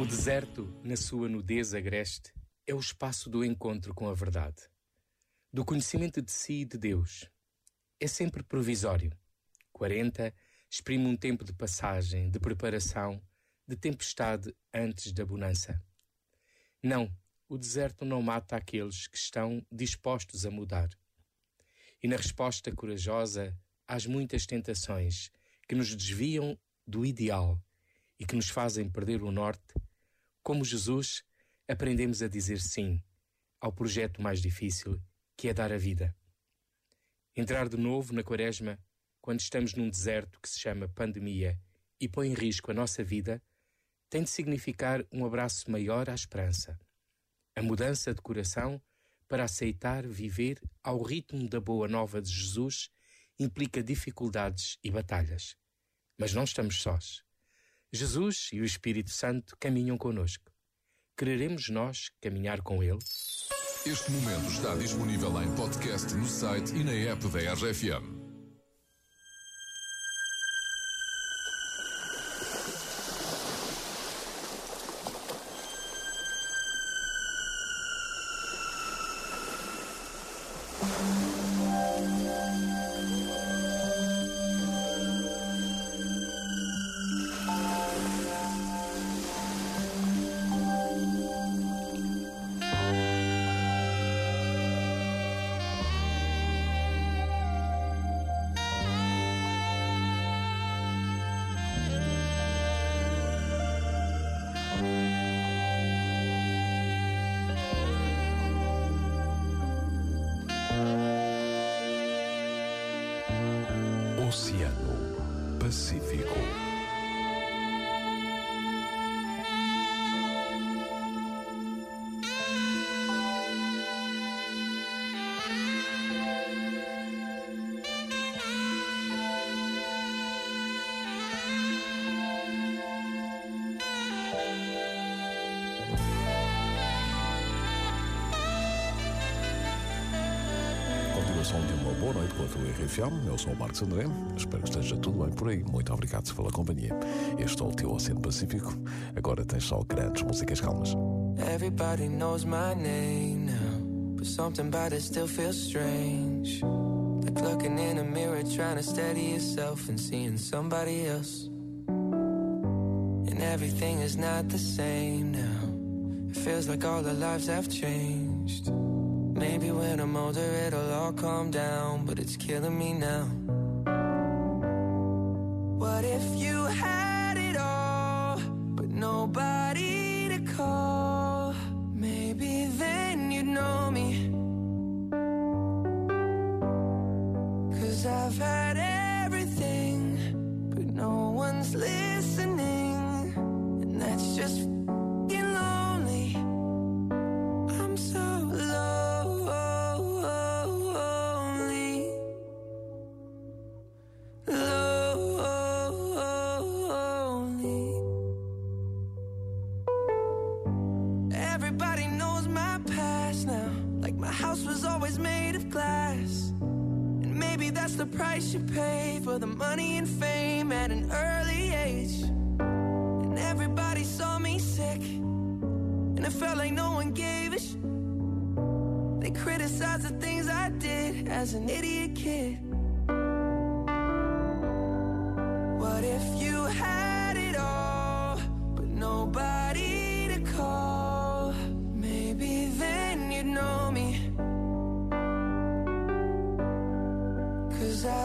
O deserto, na sua nudez agreste, é o espaço do encontro com a verdade, do conhecimento de si e de Deus. É sempre provisório. 40 exprime um tempo de passagem, de preparação, de tempestade antes da bonança. Não, o deserto não mata aqueles que estão dispostos a mudar. E na resposta corajosa às muitas tentações que nos desviam do ideal e que nos fazem perder o norte, como Jesus, aprendemos a dizer sim ao projeto mais difícil, que é dar a vida. Entrar de novo na Quaresma, quando estamos num deserto que se chama pandemia e põe em risco a nossa vida, tem de significar um abraço maior à esperança. A mudança de coração para aceitar viver ao ritmo da boa nova de Jesus implica dificuldades e batalhas. Mas não estamos sós. Jesus e o Espírito Santo caminham conosco. Quereremos nós caminhar com Ele? Este momento está disponível em podcast no site e na app da RFM. Pacífico. Continuação de uma boa noite com a tua RFM. Eu sou o Marcos André. Espero que esteja tudo bem por aí. Muito obrigado pela companhia. Este é o teu Oceano Pacífico. Agora tens só grandes músicas calmas. Everybody knows my name now, but something about it still feels strange. Like looking in a mirror, trying to steady yourself and seeing somebody else. And everything is not the same now. It feels like all our lives have changed. Maybe when I'm older, it'll all calm down, but it's killing me now. What if you had it all, but nobody to call? Maybe then you'd know me. Cause I've had Everybody knows my past now. Like my house was always made of glass. And maybe that's the price you pay for the money and fame at an early age. And everybody saw me sick. And it felt like no one gave a sh. They criticized the things I did as an idiot kid. What if you had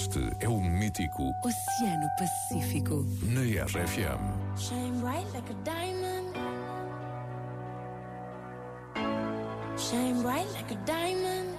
Este é o mítico Oceano Pacífico. na RFM. Shine bright like a diamond. Shine bright like a diamond.